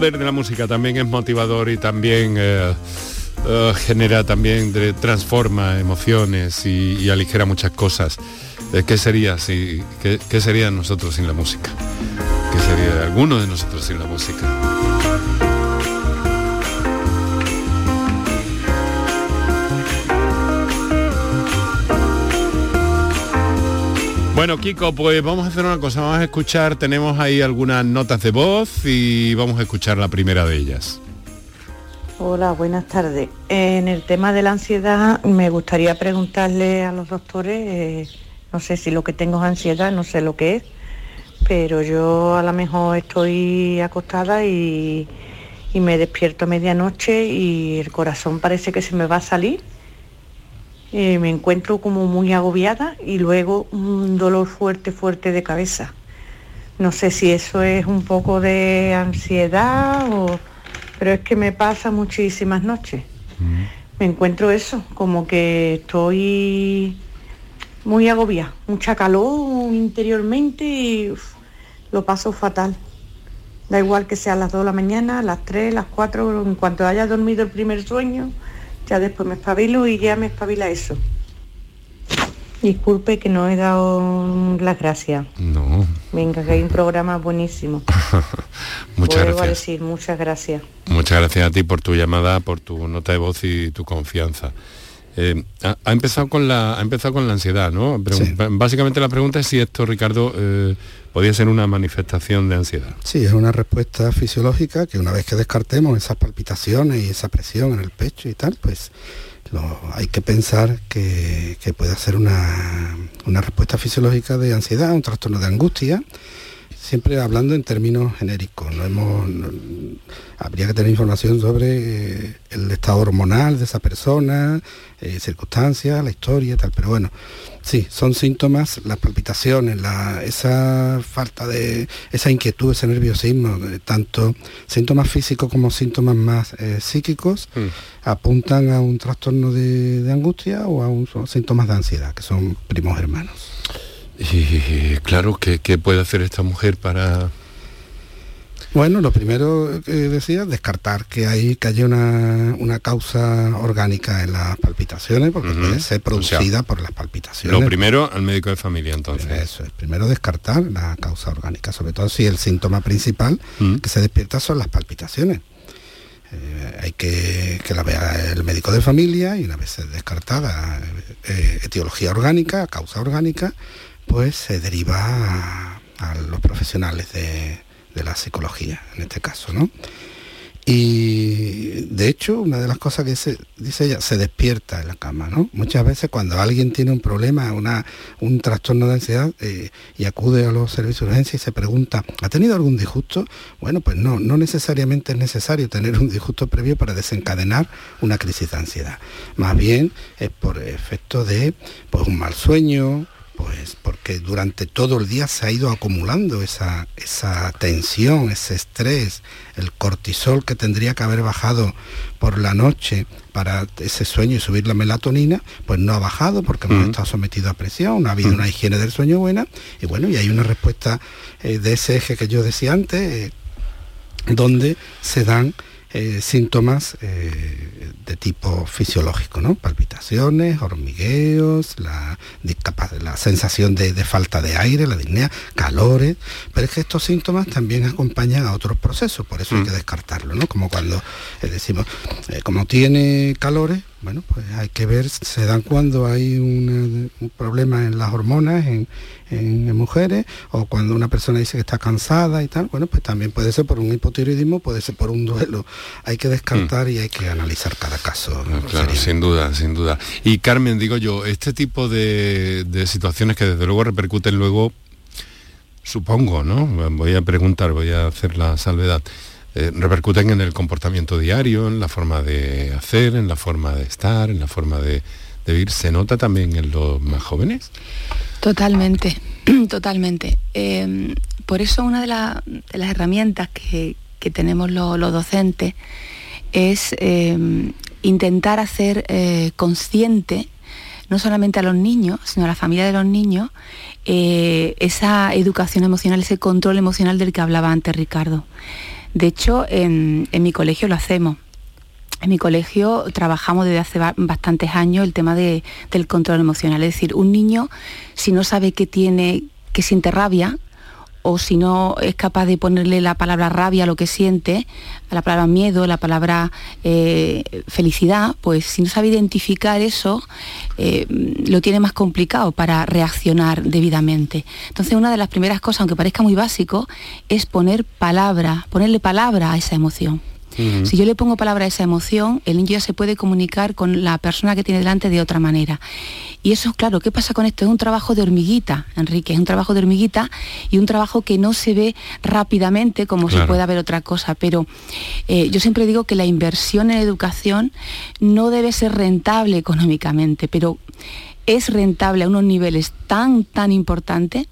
Poder de la música también es motivador y también eh, eh, genera también, de- transforma emociones y, y aligera muchas cosas. Eh, ¿Qué sería si, qué, sería nosotros sin la música? ¿Qué sería alguno de nosotros sin la música? Bueno, Kiko, pues vamos a hacer una cosa, vamos a escuchar, tenemos ahí algunas notas de voz y vamos a escuchar la primera de ellas. Hola, buenas tardes. En el tema de la ansiedad me gustaría preguntarle a los doctores, eh, no sé si lo que tengo es ansiedad, no sé lo que es, pero yo a lo mejor estoy acostada y, y me despierto a medianoche y el corazón parece que se me va a salir. Eh, me encuentro como muy agobiada y luego un dolor fuerte, fuerte de cabeza. No sé si eso es un poco de ansiedad o... Pero es que me pasa muchísimas noches. Me encuentro eso, como que estoy muy agobiada, mucha calor interiormente y uf, lo paso fatal. Da igual que sea a las 2 de la mañana, a las 3, las 4, en cuanto haya dormido el primer sueño, ya después me espabilo y ya me espabila eso. Disculpe que no he dado las gracias. No, Venga, que hay un programa buenísimo. muchas Vuelvo a gracias. decir muchas gracias. Muchas gracias a ti por tu llamada, por tu nota de voz y tu confianza. Eh, ha, ha empezado con la ha empezado con la ansiedad, ¿no? Sí. Básicamente la pregunta es si esto, Ricardo, eh, podía ser una manifestación de ansiedad. Sí, es una respuesta fisiológica que una vez que descartemos esas palpitaciones y esa presión en el pecho y tal, pues hay que pensar que, que puede ser una, una respuesta fisiológica de ansiedad, un trastorno de angustia, siempre hablando en términos genéricos. No hemos, no- habría que tener información sobre eh, el estado hormonal de esa persona, eh, circunstancias, la historia, tal. Pero bueno, sí, son síntomas, las palpitaciones, la, esa falta de, esa inquietud, ese nerviosismo, eh, tanto síntomas físicos como síntomas más psíquicos, apuntan a un trastorno de, de angustia o a un, son síntomas de ansiedad, que son primos hermanos. Y claro, ¿qué, qué puede hacer esta mujer para bueno, lo primero que decía, descartar que hay que haya una, una causa orgánica en las palpitaciones, porque Ujú. puede ser producida O sea, por las palpitaciones. Lo primero al médico de familia entonces. Eso es, primero descartar la causa orgánica, sobre todo si el síntoma principal que se despierta son las palpitaciones. Eh, hay que que la vea el médico de familia y una vez descartada eh, etiología orgánica, causa orgánica, pues se deriva a, los profesionales de, de la psicología, en este caso, ¿no? Y de hecho, una de las cosas que se, dice ella, se despierta en la cama, ¿no? Muchas veces cuando alguien tiene un problema, una, un trastorno de ansiedad eh, y acude a los servicios de urgencia y se pregunta, ¿ha tenido algún disgusto? Bueno, pues no, no necesariamente es necesario tener un disgusto previo para desencadenar una crisis de ansiedad. Más bien es por efecto de pues, un mal sueño, pues porque durante todo el día se ha ido acumulando esa, esa tensión, ese estrés, el cortisol que tendría que haber bajado por la noche para ese sueño y subir la melatonina, pues no ha bajado porque hemos estado sometidos a presión, no ha habido una higiene del sueño buena y bueno, y hay una respuesta eh, de ese eje que yo decía antes, eh, donde se dan eh, síntomas eh, de tipo fisiológico, ¿no? Palpitaciones, hormigueos, la, la sensación de, de falta de aire, la disnea, calores, pero es que estos síntomas también acompañan a otros procesos, por eso hay que descartarlo, ¿no? Como cuando eh, decimos, como tiene calores, bueno, pues hay que ver, se dan cuando hay un problema en las hormonas, en, en- en mujeres, o cuando una persona dice que está cansada y tal, bueno, pues también puede ser por un hipotiroidismo, puede ser por un duelo. Hay que descartar y hay que analizar cada caso. Claro, sin duda, sin duda. Y Carmen, digo yo, este tipo de, de situaciones que desde luego repercuten luego, supongo, ¿no? Voy a preguntar, voy a hacer la salvedad. Eh, repercuten en el comportamiento diario, en la forma de hacer, en la forma de estar, en la forma de, de vivir. ¿Se nota también en los más jóvenes? Totalmente, totalmente. Eh, por eso una de, la- de las herramientas que, tenemos lo- los docentes es eh, intentar hacer eh, consciente no solamente a los niños, sino a la familia de los niños, eh, esa educación emocional, ese control emocional del que hablaba antes Ricardo. De hecho, en, en mi colegio lo hacemos. En mi colegio trabajamos desde hace ba- bastantes años el tema de- del control emocional. Es decir, un niño, si no sabe que tiene, que siente rabia, o si no es capaz de ponerle la palabra rabia a lo que siente, a la palabra miedo, la palabra eh, felicidad, pues si no sabe identificar eso, eh, lo tiene más complicado para reaccionar debidamente. Entonces una de las primeras cosas, aunque parezca muy básico, es poner palabra, ponerle palabra a esa emoción. Si yo le pongo palabra a esa emoción, el niño ya se puede comunicar con la persona que tiene delante de otra manera. Y eso, claro, ¿qué pasa con esto? Es un trabajo de hormiguita, Enrique, es un trabajo de hormiguita y un trabajo que no se ve rápidamente como se puede ver otra cosa. Pero eh, yo siempre digo que la inversión en educación no debe ser rentable económicamente, pero es rentable a unos niveles tan, tan importantes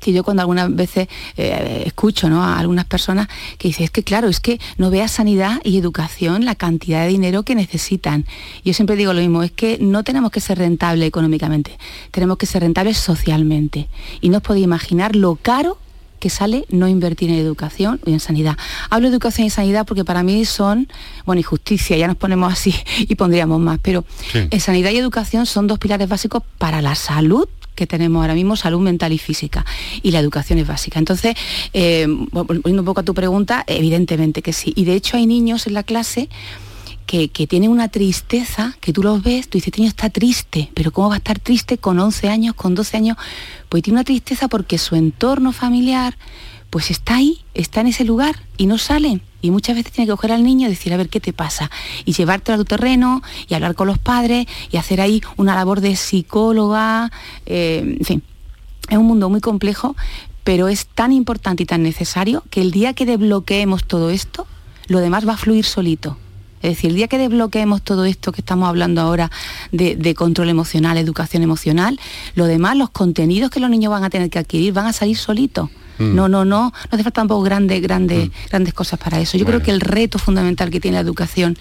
que yo cuando algunas veces eh, escucho ¿no? a algunas personas que dicen, es que claro, es que no vea sanidad y educación la cantidad de dinero que necesitan. Yo siempre digo lo mismo, es que no tenemos que ser rentables económicamente, tenemos que ser rentables socialmente. Y no os podéis imaginar lo caro que sale no invertir en educación y en sanidad. Hablo de educación y sanidad porque para mí son, bueno, y justicia, ya nos ponemos así y pondríamos más, pero Sí. en sanidad y educación son dos pilares básicos para la salud que tenemos ahora mismo, salud mental y física, y la educación es básica. Entonces, eh, volviendo un poco a tu pregunta, evidentemente que sí. Y de hecho hay niños en la clase que, que tienen una tristeza, que tú los ves, tú dices, este niño está triste, pero ¿cómo va a estar triste con 11 años, con 12 años? Pues tiene una tristeza porque su entorno familiar pues está ahí, está en ese lugar y no sale. Y muchas veces tiene que coger al niño y decir, a ver, ¿qué te pasa? Y llevártelo a tu terreno y hablar con los padres y hacer ahí una labor de psicóloga, eh, en fin. Es un mundo muy complejo, pero es tan importante y tan necesario que el día que desbloqueemos todo esto, lo demás va a fluir solito. Es decir, el día que desbloqueemos todo esto que estamos hablando ahora de, de, control emocional, educación emocional, lo demás, los contenidos que los niños van a tener que adquirir van a salir solitos. Mm. No, no, no, no hace falta tampoco grandes, grandes, grandes cosas para eso. Yo Bueno. creo que el reto fundamental que tiene la educación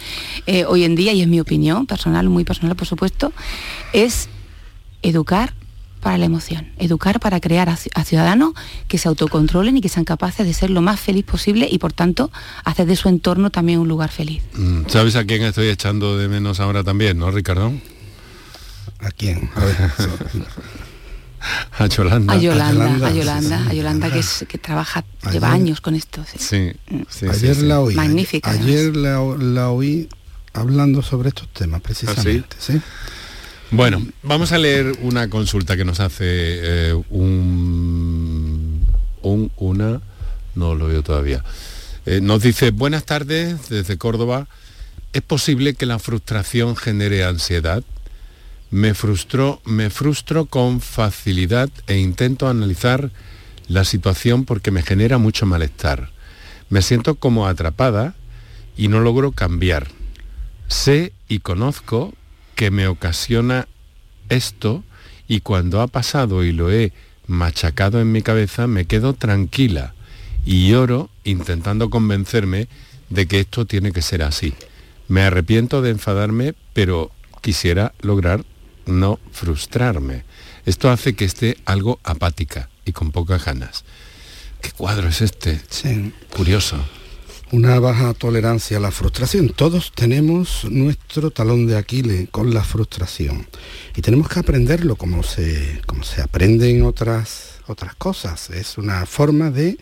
eh, hoy en día, y es mi opinión personal, muy personal por supuesto, es educar para la emoción, educar para crear a, ci- a ciudadanos que se autocontrolen y que sean capaces de ser lo más feliz posible y por tanto hacer de su entorno también un lugar feliz. Mm, ¿Sabes a quién estoy echando de menos ahora también, no, Ricardo? ¿A quién? A ver, A Yolanda. A Yolanda, Yolanda, a Yolanda, sí. a Yolanda que, es, que trabaja, Ayer- lleva años con esto. sí. Sí, sí, sí, ayer sí. la oí. Magnífica, Ayer la, la oí hablando sobre estos temas, precisamente. ¿sí? Bueno, vamos a leer una consulta que nos hace eh, un, un- una, no lo veo todavía. Eh, nos dice, buenas tardes desde Córdoba. ¿Es posible que la frustración genere ansiedad? Me frustró, me frustro con facilidad e intento analizar la situación porque me genera mucho malestar. Me siento como atrapada y no logro cambiar. Sé y conozco que me ocasiona esto y cuando ha pasado y lo he machacado en mi cabeza me quedo tranquila y lloro intentando convencerme de que esto tiene que ser así. Me arrepiento de enfadarme, pero quisiera lograr no frustrarme. Esto hace que esté algo apática y con pocas ganas. ¿Qué cuadro es este? Sí. Curioso. Una baja tolerancia a la frustración. Todos tenemos nuestro talón de Aquiles con la frustración. Y tenemos que aprenderlo como se, como se aprende en otras, otras cosas. Es una forma de,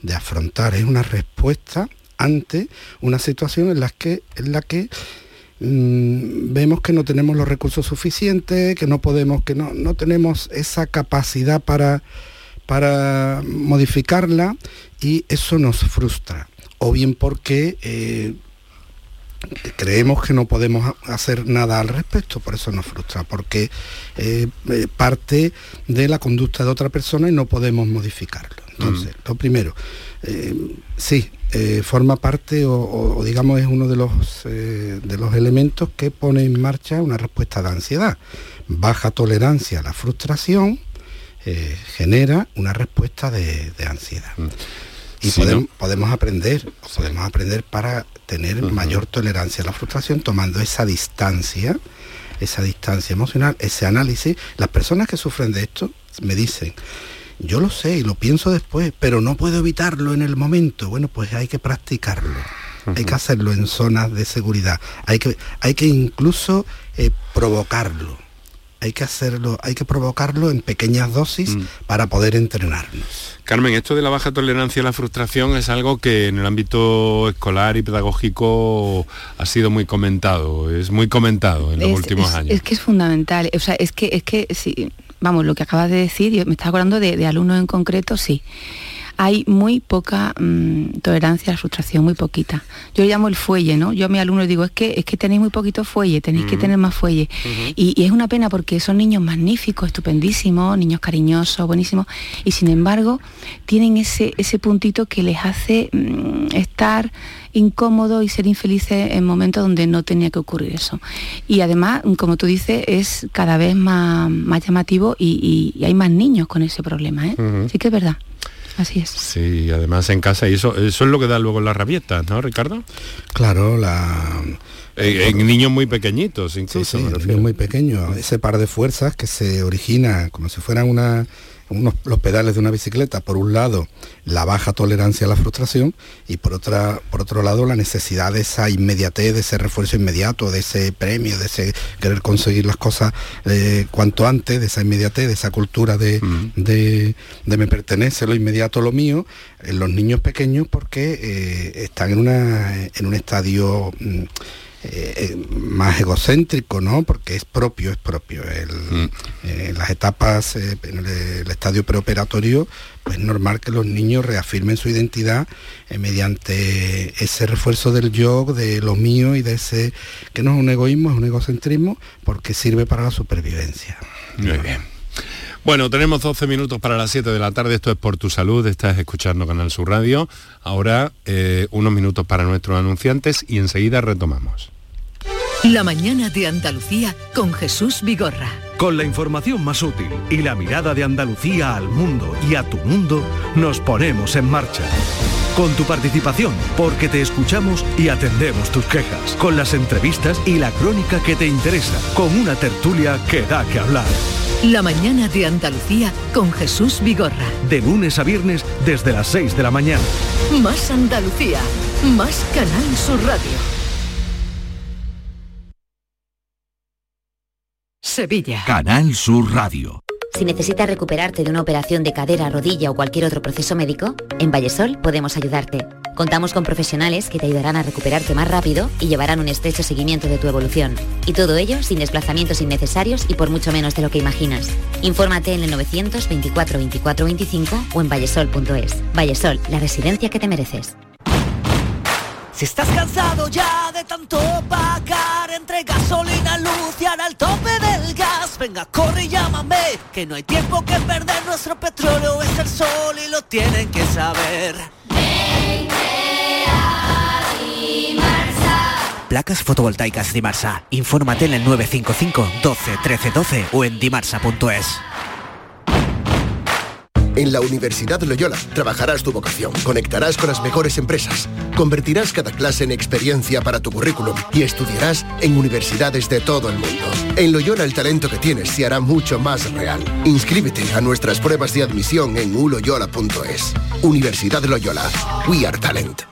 de afrontar, es una respuesta ante una situación en la que, en la que mm, vemos que no tenemos los recursos suficientes, que no podemos, que no, no tenemos esa capacidad para, para modificarla y eso nos frustra. O bien porque eh, creemos que no podemos ha- hacer nada al respecto, por eso nos frustra, porque eh, eh, parte de la conducta de otra persona y no podemos modificarlo. Entonces, lo primero, eh, sí, eh, forma parte o, o- o digamos es uno de los, eh, de los elementos que pone en marcha una respuesta de ansiedad. Baja tolerancia a la frustración eh, genera una respuesta de, de ansiedad. Y Si podemos, no- podemos aprender, podemos aprender para tener mayor tolerancia a la frustración tomando esa distancia, esa distancia emocional, ese análisis. Las personas que sufren de esto me dicen, yo lo sé y lo pienso después, pero no puedo evitarlo en el momento. Bueno, pues hay que practicarlo. Hay que hacerlo en zonas de seguridad. Hay que, hay que incluso eh, provocarlo. Hay que hacerlo, hay que provocarlo en pequeñas dosis para poder entrenarnos. Carmen, esto de la baja tolerancia a la frustración es algo que en el ámbito escolar y pedagógico ha sido muy comentado, es muy comentado en los Es- últimos es- años. Es que es fundamental. O sea, es que, es que sí, vamos, lo que acabas de decir, yo me estaba acordando de, de alumnos en concreto, sí. Hay muy poca mm, tolerancia a la frustración, muy poquita. Yo le llamo el fuelle, ¿no? Yo a mis alumnos digo, es que, es que tenéis muy poquito fuelle, tenéis que tener más fuelle. y, y es una pena porque son niños magníficos, estupendísimos, niños cariñosos, buenísimos, y sin embargo tienen ese, ese puntito que les hace mm, estar incómodo y ser infelices en momentos donde no tenía que ocurrir eso. Y además, como tú dices, es cada vez más, más llamativo y, y- y hay más niños con ese problema. ¿eh? Sí que es verdad. Así es. Sí, además en casa, y eso, eso es lo que da luego las rabietas, ¿no, Ricardo? Claro, la, Eh, en niños muy pequeñitos incluso. Sí, me el refiero. niño muy pequeño, ese par de fuerzas que se origina como si fueran una, unos, los pedales de una bicicleta, por un lado la baja tolerancia a la frustración y por, otra, por otro lado la necesidad de esa inmediatez, de ese refuerzo inmediato, de ese premio, de ese querer conseguir las cosas eh, cuanto antes, de esa inmediatez, de esa cultura de, de, de me pertenece lo inmediato, lo mío, en los niños pequeños porque eh, están en, una, en un estadio... mm, eh, eh, más egocéntrico, ¿no? Porque es propio, es propio. El- eh, en las etapas, eh, en el, el estadio preoperatorio, pues es normal que los niños reafirmen su identidad eh, mediante ese refuerzo del yo, de lo mío y de ese, que no es un egoísmo, es un egocentrismo, porque sirve para la supervivencia. Muy bien. Bueno, tenemos 12 minutos para las 7 de la tarde. Esto es por tu salud. Estás escuchando Canal Sur Radio. Ahora eh, unos minutos para nuestros anunciantes y enseguida retomamos. La mañana de Andalucía con Jesús Vigorra. Con la información más útil y la mirada de Andalucía al mundo y a tu mundo, nos ponemos en marcha. Con tu participación, porque te escuchamos y atendemos tus quejas. Con las entrevistas y la crónica que te interesa. Con una tertulia que da que hablar. La mañana de Andalucía con Jesús Vigorra. De lunes a viernes desde las 6 de la mañana. Más Andalucía. Más Canal Sur Radio. Sevilla. Canal Sur Radio. Si necesitas recuperarte de una operación de cadera, rodilla o cualquier otro proceso médico, en Vallesol podemos ayudarte. Contamos con profesionales que te ayudarán a recuperarte más rápido y llevarán un estrecho seguimiento de tu evolución. Y todo ello sin desplazamientos innecesarios y por mucho menos de lo que imaginas. Infórmate en el 924 24 25 o en vallesol.es. Vallesol, la residencia que te mereces. Si estás cansado ya de tanto pagar entre gasolina, luz y ahora el tope del gas, venga, corre y llámame, que no hay tiempo que perder, nuestro petróleo es el sol y lo tienen que saber. Placas fotovoltaicas Dimarsa. Infórmate en el 955 12 13 12 o en dimarsa.es. En la Universidad Loyola trabajarás tu vocación, conectarás con las mejores empresas, convertirás cada clase en experiencia para tu currículum y estudiarás en universidades de todo el mundo. En Loyola el talento que tienes se hará mucho más real. Inscríbete a nuestras pruebas de admisión en uloyola.es. Universidad Loyola. We are talent.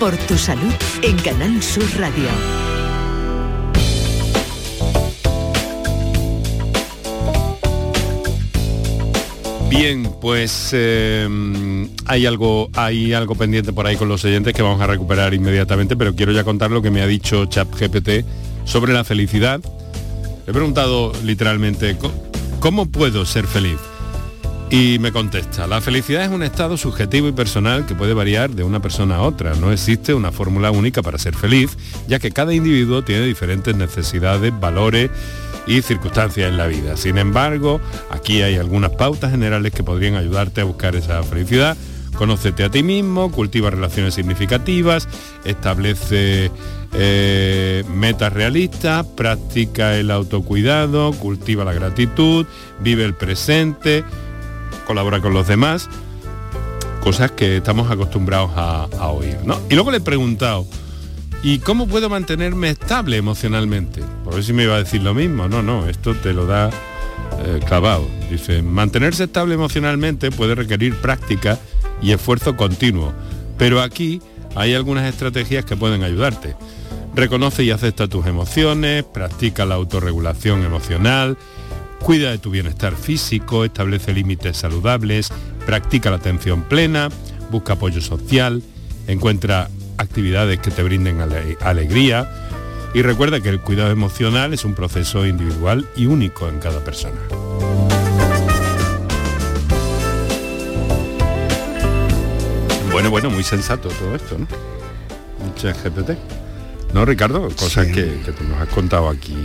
Por tu salud en Canal Sur Radio. Bien, pues eh, hay algo hay algo pendiente por ahí con los oyentes que vamos a recuperar inmediatamente, pero quiero ya contar lo que me ha dicho ChatGPT sobre la felicidad. Le he preguntado literalmente, "¿Cómo- ¿cómo puedo ser feliz? Y me contesta, la felicidad es un estado subjetivo y personal que puede variar de una persona a otra. No existe una fórmula única para ser feliz, ya que cada individuo tiene diferentes necesidades, valores y circunstancias en la vida. Sin embargo, aquí hay algunas pautas generales que podrían ayudarte a buscar esa felicidad. Conócete a ti mismo, cultiva relaciones significativas, establece eh, metas realistas, practica el autocuidado, cultiva la gratitud, vive el presente, colabora con los demás, cosas que estamos acostumbrados a, a oír. ¿no? Y luego le he preguntado, ¿y cómo puedo mantenerme estable emocionalmente? Por ver si me iba a decir lo mismo. No, no, esto te lo da eh, clavado. Dice, mantenerse estable emocionalmente puede requerir práctica y esfuerzo continuo, pero aquí hay algunas estrategias que pueden ayudarte. Reconoce y acepta tus emociones, practica la autorregulación emocional, cuida de tu bienestar físico, establece límites saludables, practica la atención plena, busca apoyo social, encuentra actividades que te brinden ale- alegría y recuerda que el cuidado emocional es un proceso individual y único en cada persona. Bueno, bueno, muy sensato todo esto, ¿no? Muchas GPT. ¿No, Ricardo? Cosas Sí. que, que tú nos has contado aquí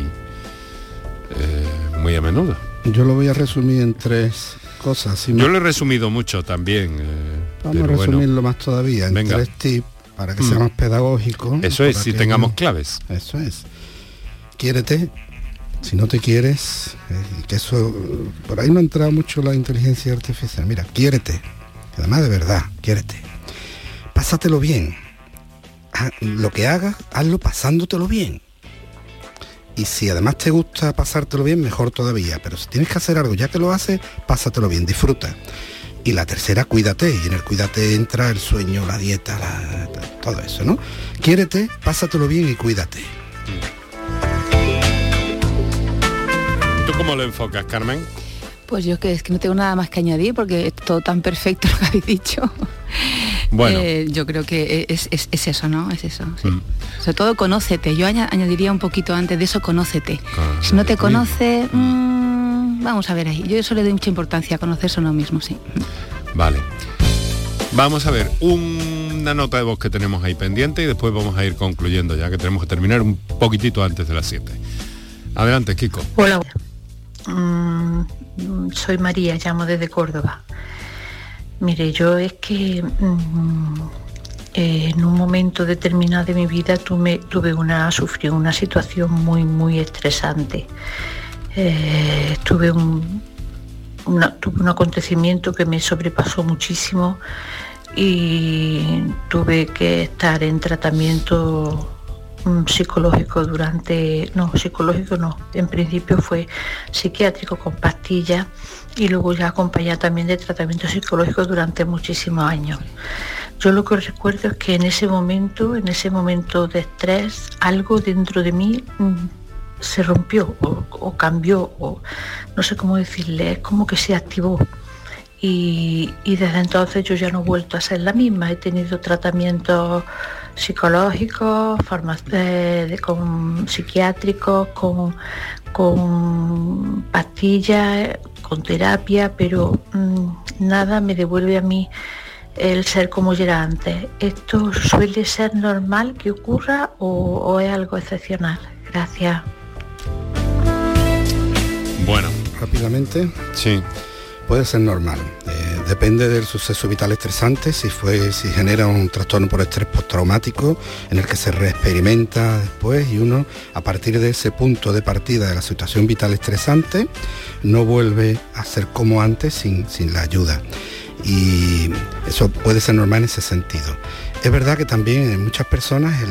eh, muy a menudo. Yo lo voy a resumir en tres cosas. si Yo me- lo he resumido mucho también. eh, Vamos a bueno. resumirlo más todavía en Venga. tres tips para que sea Mm. más pedagógico. Eso es, si tengamos claves. Eso es. Quiérete. Si no te quieres, eh, que eso por ahí no ha entrado mucho la inteligencia artificial. Mira, quiérete. Además de verdad, quiérete. Pásatelo bien. Ha- Lo que hagas, hazlo pasándotelo bien. Y si además te gusta pasártelo bien, mejor todavía. Pero si tienes que hacer algo, ya que lo haces, pásatelo bien, disfruta. Y la tercera, cuídate. Y en el cuídate entra el sueño, la dieta, la- todo eso, ¿no? Quiérete, pásatelo bien y cuídate. ¿Tú cómo lo enfocas, Carmen? Pues yo que es que no tengo nada más que añadir porque es todo tan perfecto lo que habéis dicho. Bueno. Eh, yo creo que es, es- es eso, ¿no? Es eso. sí. Sobre todo conócete. Yo aña- añadiría un poquito antes de eso, conócete. Si no te conoce, mm, vamos a ver ahí. Yo eso le doy mucha importancia a conocerse a uno mismo, sí. Vale. Vamos a ver una nota de voz que tenemos ahí pendiente y después vamos a ir concluyendo ya que tenemos que terminar un poquitito antes de las 7. Adelante, Kiko. Hola, Mm, mm, soy María, llamo desde Córdoba. Mire, yo es que mm, eh, en un momento determinado de mi vida tuve, una, sufrí una situación muy, muy estresante. Eh, tuve un, tuve un acontecimiento que me sobrepasó muchísimo y tuve que estar en tratamiento psicológico durante, no, psicológico no, en principio fue psiquiátrico con pastillas y luego ya acompañada también de tratamiento psicológico durante muchísimos años. Yo lo que recuerdo es que en ese momento, en ese momento de estrés, algo dentro de mí mm, se rompió o, o cambió, o no sé cómo decirle, es como que se activó. Y, y desde entonces yo ya no he vuelto a ser la misma. He tenido tratamientos psicológicos, eh, de- con psiquiátricos, con, con pastillas, con terapia, pero mm, nada me devuelve a mí el ser como yo era antes. ¿Esto suele ser normal que ocurra o, o es algo excepcional? Gracias. Bueno. Rápidamente. Sí. Puede ser normal. Depende del suceso vital estresante, si fue, si genera un trastorno por estrés postraumático en el que se reexperimenta después y uno a partir de ese punto de partida de la situación vital estresante no vuelve a ser como antes sin, sin la ayuda. Y eso puede ser normal en ese sentido. Es verdad que también en muchas personas el,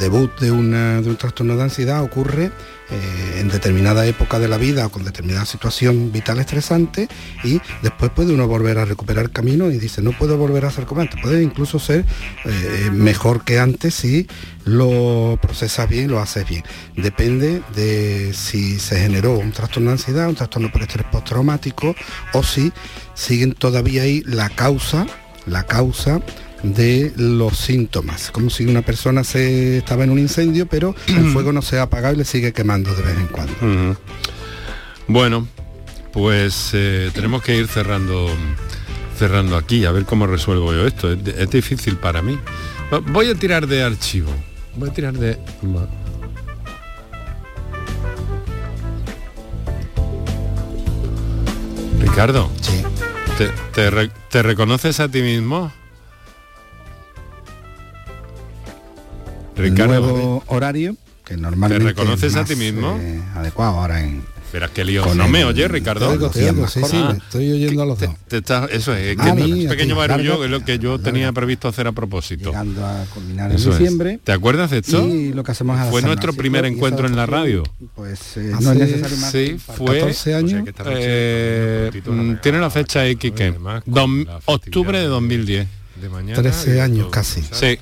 debut de, una- de un trastorno de ansiedad ocurre eh, en determinada época de la vida o con determinada situación vital estresante y después puede uno volver a recuperar camino y dice no puedo volver a ser como antes, puede incluso ser eh, mejor que antes si lo procesas bien, lo haces bien. Depende de si se generó un trastorno de ansiedad, un trastorno por estrés postraumático o si siguen todavía ahí la causa, la causa de los síntomas, como si una persona se estaba en un incendio, pero el fuego no se ha apagado y le sigue quemando de vez en cuando. Bueno, pues eh, tenemos que ir cerrando cerrando aquí, a ver cómo resuelvo yo esto. Es, es difícil para mí. Voy a tirar de archivo. Voy a tirar de... Ricardo. Sí. ¿Te, te re- te reconoces a ti mismo? Ricardo. Nuevo horario, que normalmente ¿Te reconoces es a ti mismo? eh, adecuado ahora en... Verás qué lío. con No el- me oyes, Ricardo. Te oigo, te oigo, sí, sí, Ah, me estoy oyendo a los dos. te está- eso es, A que mí, un a pequeño barullo que es lo que yo tenía previsto hacer a propósito. Llegando a culminar en Eso es. diciembre. ¿Te acuerdas de esto? Y lo que hacemos es Fue nuestro primer encuentro en la radio. Pues eh, no es necesario más. Sí, fue 14 años. eh, mm, tiene la fecha X que octubre de 2010. 13 años casi. Sí.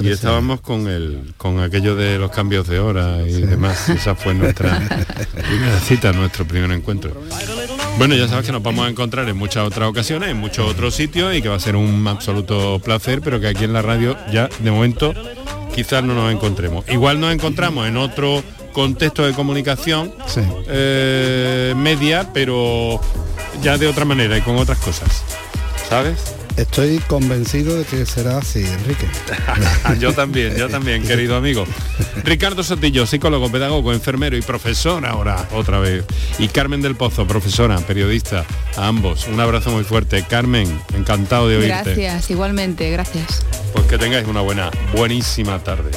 Y estábamos con el con aquello de los cambios de hora y demás. Esa fue nuestra primera cita, nuestro primer encuentro. Bueno, ya sabes que nos vamos a encontrar en muchas otras ocasiones, en muchos otros sitios y que va a ser un absoluto placer, pero que aquí en la radio ya de momento quizás no nos encontremos. Igual nos encontramos en otro contexto de comunicación eh, media, pero ya de otra manera y con otras cosas. ¿Sabes? Estoy convencido de que será así, Enrique. yo también, yo también, querido amigo. Ricardo Sotillo, psicólogo, pedagogo, enfermero y profesor ahora, otra vez. Y Carmen del Pozo, profesora, periodista, a ambos. Un abrazo muy fuerte. Carmen, encantado de oírte. Gracias, igualmente, gracias. Pues que tengáis una buena, buenísima tarde.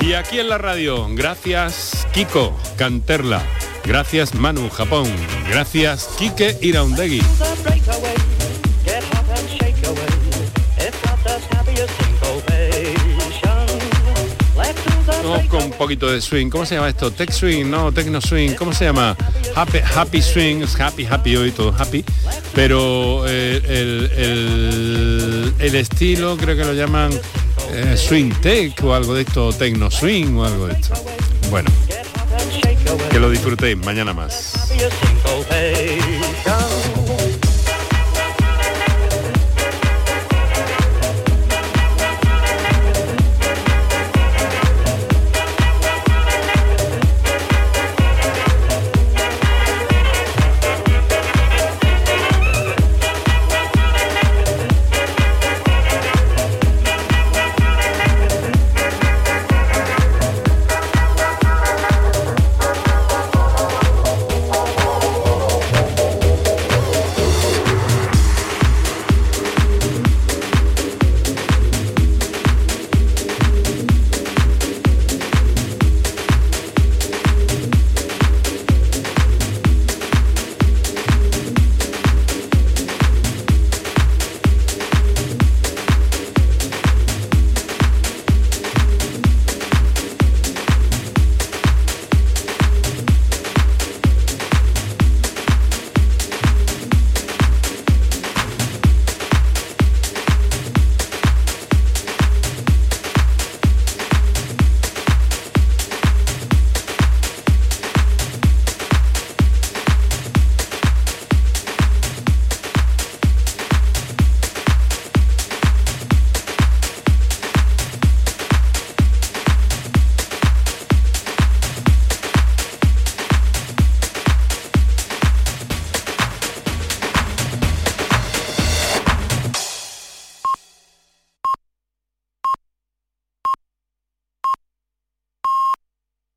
Y aquí en la radio, gracias Kiko Canterla, gracias Manu Japón, gracias Quique Iraundegui. Vamos con un poquito de swing. ¿Cómo se llama esto? Tech swing, no, techno swing. ¿Cómo se llama? Happy, happy swing, happy, happy hoy, todo happy. Pero eh, el estilo creo que lo llaman eh, swing tech o algo de esto, techno swing o algo de esto. Bueno, que lo disfrutéis, mañana más.